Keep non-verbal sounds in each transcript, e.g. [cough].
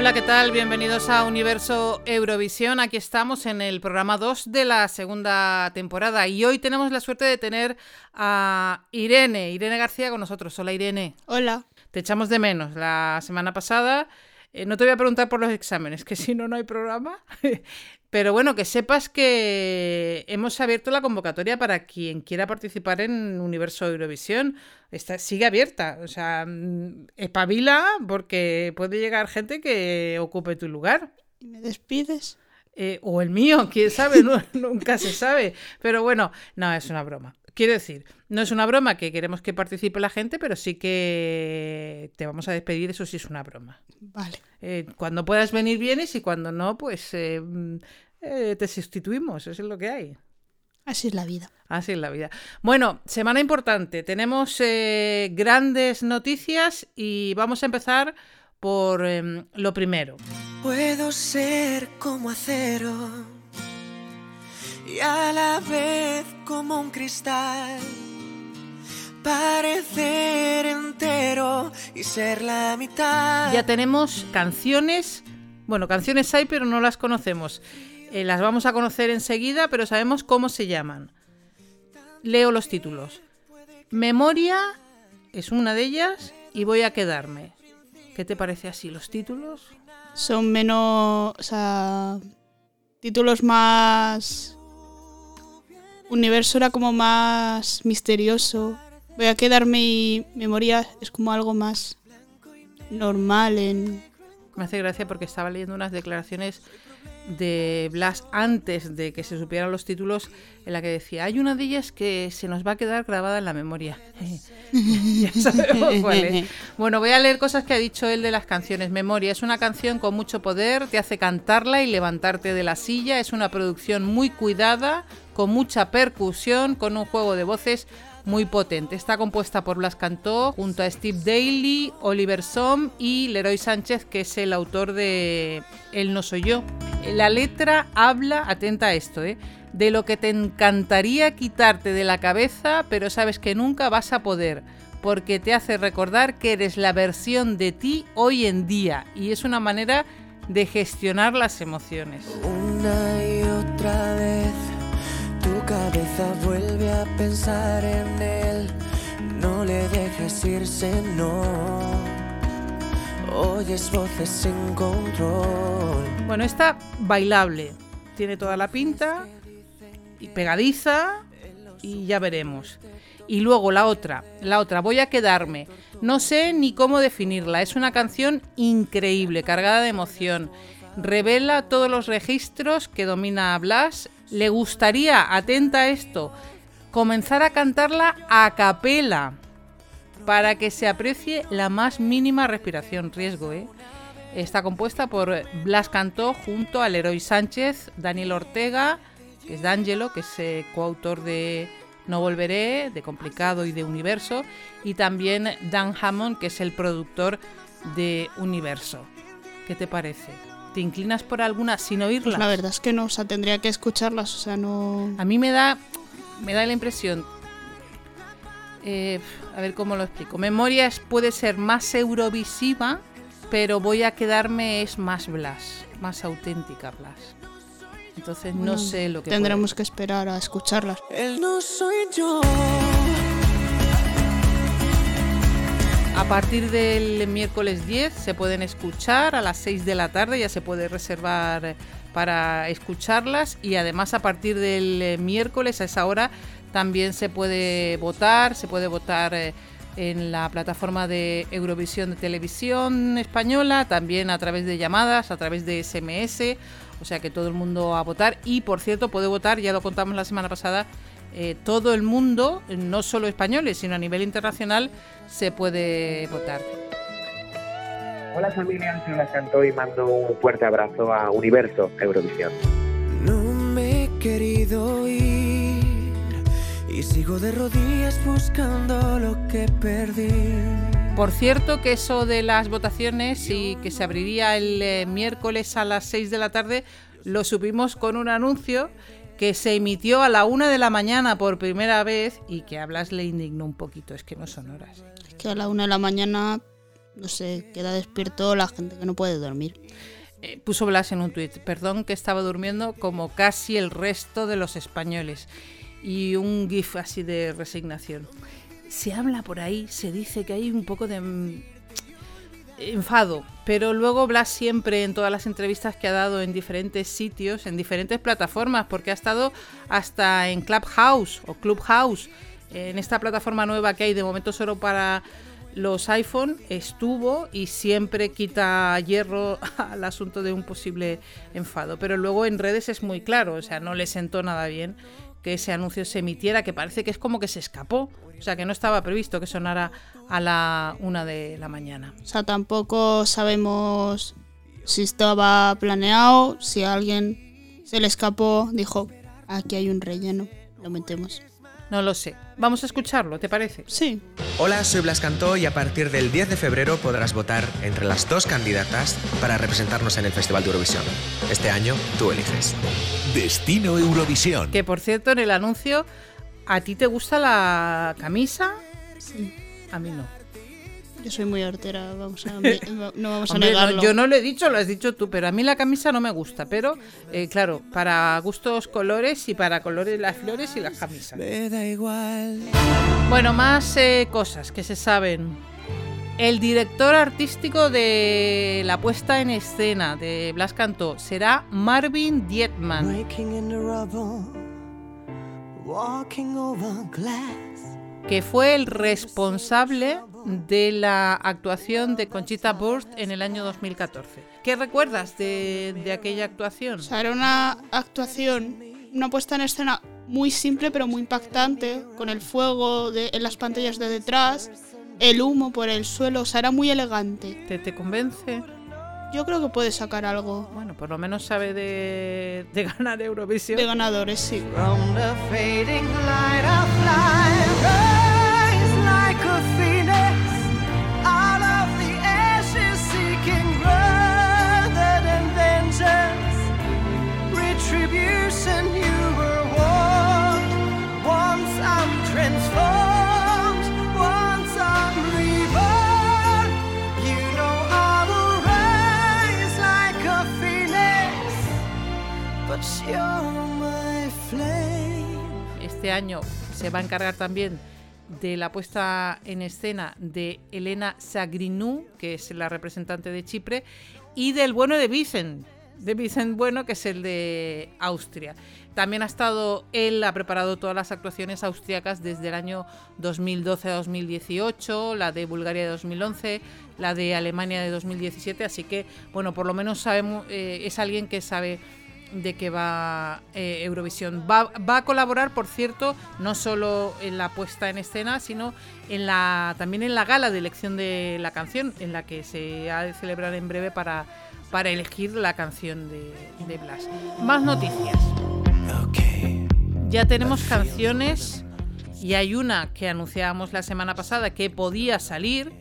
Hola, ¿qué tal? Bienvenidos a Universo Eurovisión. Aquí estamos en el programa 2 de la segunda temporada y hoy tenemos la suerte de tener a Irene, Irene García con nosotros. Hola, Irene. Hola. Te echamos de menos. La semana pasada eh, no te voy a preguntar por los exámenes, que si no, no hay programa. Pero bueno, que sepas que hemos abierto la convocatoria para quien quiera participar en Universo Eurovisión. Está, sigue abierta. O sea, mm, espabila porque puede llegar gente que ocupe tu lugar. ¿Y me despides? Eh, o el mío, quién sabe, [laughs] No- nunca se sabe. Pero bueno, no, es una broma. Quiero decir, no es una broma que queremos que participe la gente, pero sí que te vamos a despedir, eso sí es una broma. Vale. Eh, cuando puedas venir vienes y cuando no, pues eh, eh, te sustituimos, eso es lo que hay. Así es la vida. Así es la vida. Bueno, semana importante. Tenemos eh, grandes noticias y vamos a empezar por em, lo primero. Puedo ser como acero y a la vez como un cristal. Parecer entero y ser la mitad. Ya tenemos canciones. Bueno, canciones hay, pero no las conocemos. Eh, las vamos a conocer enseguida, pero sabemos cómo se llaman. Leo los títulos. Memoria es una de ellas y voy a quedarme. ¿Qué te parece así los títulos? Son menos. O sea. Títulos más. Universo era como más misterioso. Voy a quedarme y memoria es como algo más normal en. Me hace gracia porque estaba leyendo unas declaraciones de Blas antes de que se supieran los títulos en la que decía, hay una de ellas que se nos va a quedar grabada en la memoria. [laughs] ya sabemos cuál es. Bueno, voy a leer cosas que ha dicho él de las canciones. Memoria es una canción con mucho poder, te hace cantarla y levantarte de la silla. Es una producción muy cuidada, con mucha percusión, con un juego de voces muy potente. Está compuesta por Blas Cantó junto a Steve Daly, Oliver Som y Leroy Sánchez, que es el autor de El no soy yo. La letra habla, atenta a esto, ¿eh? de lo que te encantaría quitarte de la cabeza, pero sabes que nunca vas a poder, porque te hace recordar que eres la versión de ti hoy en día y es una manera de gestionar las emociones. Una y otra vez cabeza vuelve a pensar en él. No le dejes irse, no. Oyes voces sin control. Bueno, esta bailable, tiene toda la pinta y pegadiza y ya veremos. Y luego la otra, la otra, voy a quedarme. No sé ni cómo definirla, es una canción increíble, cargada de emoción. Revela todos los registros que domina Blas. Le gustaría, atenta a esto, comenzar a cantarla a capela para que se aprecie la más mínima respiración. Riesgo, ¿eh? Está compuesta por Blas Cantó junto a Leroy Sánchez, Daniel Ortega, que es D'Angelo, que es eh, coautor de No Volveré, de Complicado y de Universo, y también Dan Hammond, que es el productor de Universo. ¿Qué te parece? ¿Te inclinas por alguna sin oírla? La verdad es que no, o sea, tendría que escucharlas, o sea, no. A mí me da, me da la impresión. eh, a ver cómo lo explico. Memorias puede ser más eurovisiva, pero voy a quedarme es más Blas, más auténtica Blas. Entonces no Bueno, sé lo que Tendremos que esperar a escucharlas. Él no soy yo. A partir del miércoles 10 se pueden escuchar a las 6 de la tarde, ya se puede reservar eh, para escucharlas y además a partir del eh, miércoles a esa hora también se puede votar, se puede votar eh, en la plataforma de Eurovisión de Televisión Española, también a través de llamadas, a través de SMS, o sea que todo el mundo a votar. Y por cierto, puede votar, ya lo contamos la semana pasada, eh, todo el mundo, no solo españoles, sino a nivel internacional, se puede votar. Hola familia, soy Cantó y mando un fuerte abrazo a Universo Eurovisión. No me he querido ir y sigo de rodillas buscando lo que perdí. Por cierto, que eso de las votaciones y que se abriría el eh, miércoles a las 6 de la tarde, lo supimos con un anuncio que se emitió a la una de la mañana por primera vez y que a Blas le indignó un poquito, es que no son horas. Es que a la una de la mañana, no sé, queda despierto la gente que no puede dormir. Eh, puso Blas en un tuit, perdón que estaba durmiendo como casi el resto de los españoles. Y un gif así de resignación. Se habla por ahí, se dice que hay un poco de enfado, pero luego Blas siempre en todas las entrevistas que ha dado en diferentes sitios, en diferentes plataformas, porque ha estado hasta en Clubhouse o Clubhouse, en esta plataforma nueva que hay de momento solo para los iPhone, estuvo y siempre quita hierro [laughs] al asunto de un posible enfado. Pero luego en redes es muy claro, o sea, no le sentó nada bien que ese anuncio se emitiera, que parece que es como que se escapó, o sea, que no estaba previsto que sonara a la una de la mañana. O sea, tampoco sabemos si estaba planeado, si a alguien se le escapó, dijo, aquí hay un relleno, lo metemos. No lo sé. Vamos a escucharlo, ¿te parece? Sí, Hola, soy Blas Cantó y a partir del 10 de febrero podrás votar entre las dos candidatas para representarnos en el Festival de Eurovisión. Este año tú eliges. Destino Eurovisión. Que por cierto, en el anuncio, ¿a ti te gusta la camisa? sí. A mí no. Yo soy muy hortera, vamos a, [laughs] no vamos a Hombre, no, negarlo. yo no lo he dicho, lo has dicho tú, pero a mí la camisa no me gusta. Pero, eh, claro, para gustos colores y para colores las flores y las camisas. Me da igual. Bueno, más eh, cosas que se saben. El director artístico de la puesta en escena de Blas Cantó será Marvin Dietman, Breaking in the rubble, walking over glass. que fue el responsable de la actuación de Conchita Wurst en el año 2014. ¿Qué recuerdas de, de aquella actuación? O sea, era una actuación, una puesta en escena muy simple pero muy impactante, con el fuego de- en las pantallas de detrás, el humo por el suelo, o sea, era muy elegante. ¿Te, te convence? Yo creo que puede sacar algo Bueno, por lo menos sabe de, de ganar Eurovisión. de ganadores, sí. From the fading light of life, rise like a Este año se va a encargar también de la puesta en escena de Elena Sagrinou, que es la representante de Chipre, y del bueno de Vicent, de Vicent Bueno, que es el de Austria. También ha estado, él ha preparado todas las actuaciones austriacas desde el año 2012 a 2018, la de Bulgaria de 2011, la de Alemania de 2017, así que, bueno, por lo menos sabemos, eh, es alguien que sabe de que va eh, Eurovisión. Va, va a colaborar, por cierto, no solo en la puesta en escena, sino en la también en la gala de elección de la canción, en la que se ha de celebrar en breve para, para elegir la canción de, de Blas. Más noticias. Ya tenemos canciones y hay una que anunciábamos la semana pasada que podía salir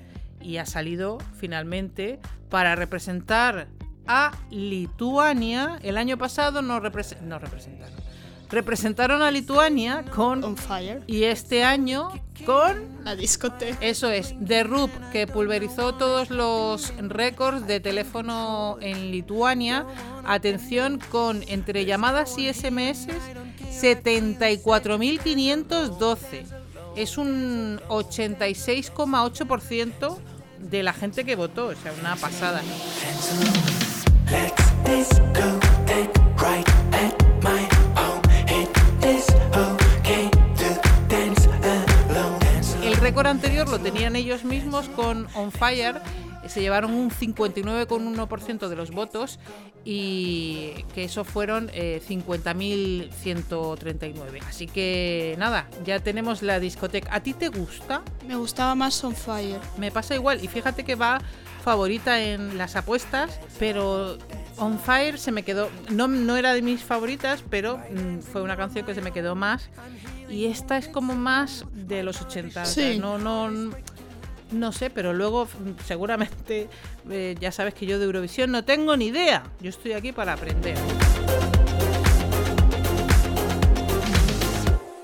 y ha salido finalmente para representar a Lituania. El año pasado no, represe- no representaron. Representaron a Lituania con... On fire. Y este año con... La discoteca. Eso es, The Roop, que pulverizó todos los récords de teléfono en Lituania. Atención, con entre llamadas y SMS, 74.512. Es un 86,8% de la gente que votó, o sea, una pasada. Let's récord anterior lo tenían ellos mismos con On Fire. Se llevaron un 59,1% de los votos y que eso fueron eh, 50.139. Así que nada, ya tenemos la discoteca. ¿A ti te gusta? Me gustaba más On Fire. Me pasa igual. Y fíjate que va favorita en las apuestas, pero On Fire se me quedó. No, no era de mis favoritas, pero mm, fue una canción que se me quedó más. Y esta es como más de los 80. o sea, Sí. no, no, no sé, pero luego seguramente eh, ya sabes que yo de Eurovisión no tengo ni idea. Yo estoy aquí para aprender.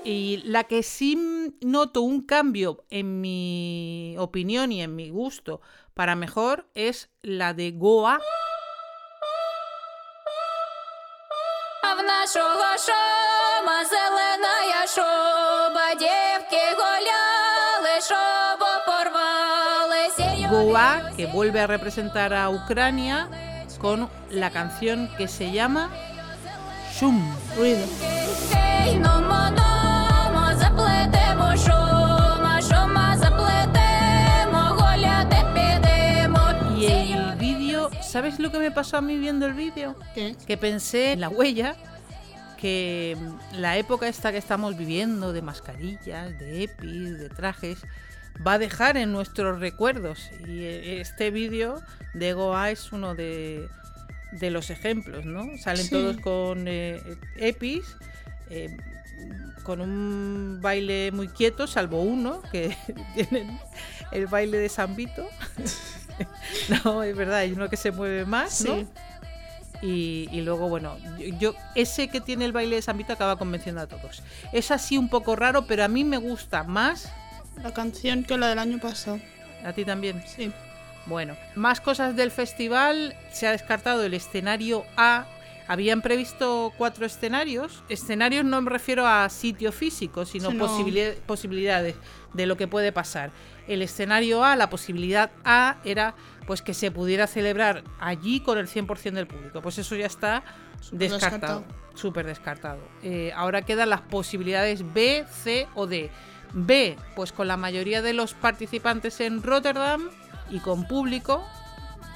Y la que sí noto un cambio en mi opinión y en mi gusto para mejor es la de Goa. Goa, que vuelve a representar a Ucrania con la canción que se llama Shum. Ruido. Y el vídeo, ¿sabes lo que me pasó a mí viendo el vídeo? Que pensé en la huella que mm, la época esta que estamos viviendo de mascarillas, de EPIs, de trajes, va a dejar en nuestros recuerdos. Y eh, este vídeo de Goa es uno de, de los ejemplos, ¿no? Salen Sí. todos con eh, EPIs. eh, con un baile muy quieto, salvo uno, que [laughs] tienen el baile de San Vito. [laughs] no, es verdad, hay uno que se mueve más, ¿no? Y, y luego, bueno, yo, yo- ese que tiene el baile de San Vito acaba convenciendo a todos. Es así un poco raro, pero a mí me gusta más. La canción que la del año pasado. A ti también. Sí. Bueno, más cosas del festival. Se ha descartado el escenario A. Habían previsto cuatro escenarios. Escenarios no me refiero a sitio físico, sino no. posibilidades de lo que puede pasar. El escenario A, la posibilidad A era pues que se pudiera celebrar allí con el 100% del público. Pues eso ya está descartado. descartado. Súper descartado. Eh, ahora quedan las posibilidades B, C o D. B, pues con la mayoría de los participantes en Rotterdam y con público,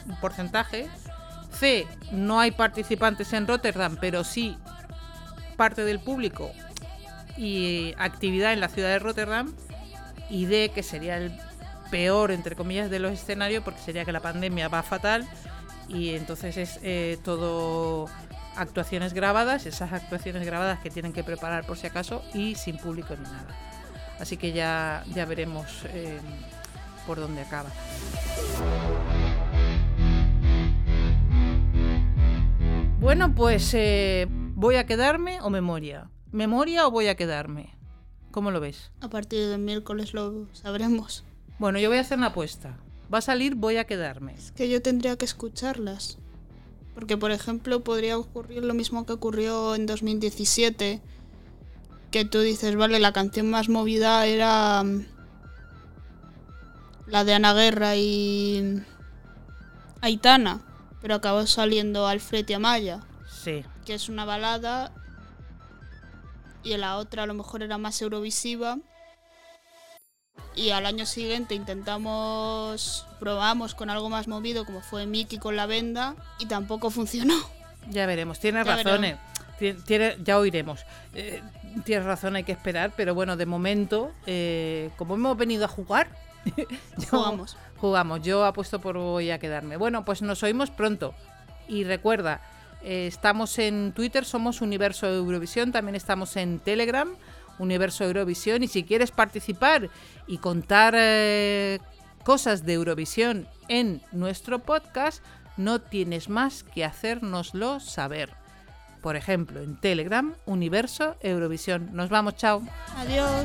un porcentaje. C, no hay participantes en Rotterdam, pero sí parte del público y actividad en la ciudad de Rotterdam. Y D, que sería el peor, entre comillas, de los escenarios, porque sería que la pandemia va fatal y entonces es eh, todo actuaciones grabadas, esas actuaciones grabadas que tienen que preparar por si acaso y sin público ni nada. Así que ya, ya veremos eh, por dónde acaba. Bueno, pues eh, voy a quedarme o memoria. ¿Memoria o voy a quedarme? ¿Cómo lo ves? A partir del miércoles lo sabremos. Bueno, yo voy a hacer una apuesta. Va a salir, voy a quedarme. Que yo tendría que escucharlas. Porque, por ejemplo, podría ocurrir lo mismo que ocurrió en 2017. Que tú dices, vale, la canción más movida era mm, la de Ana Guerra y Aitana. Pero acabó saliendo Alfred y Amaya, Sí. que es una balada. Y la otra a lo mejor era más eurovisiva. Y al año siguiente intentamos, probamos con algo más movido, como fue Mickey con la venda, y tampoco funcionó. Ya veremos, tienes Ya razón. veremos. eh. Tien- tiene- ya oiremos. Eh, tienes razón, hay que esperar, pero bueno, de momento, eh, como hemos venido a jugar, yo- [laughs] Jugamos. Jugamos, yo apuesto por voy a quedarme. Bueno, pues nos oímos pronto. Y recuerda, eh, estamos en Twitter, somos Universo Eurovisión, también estamos en Telegram, Universo Eurovisión. Y si quieres participar y contar eh, cosas de Eurovisión en nuestro podcast, no tienes más que hacérnoslo saber. Por ejemplo, en Telegram, Universo Eurovisión. Nos vamos, chao. Adiós.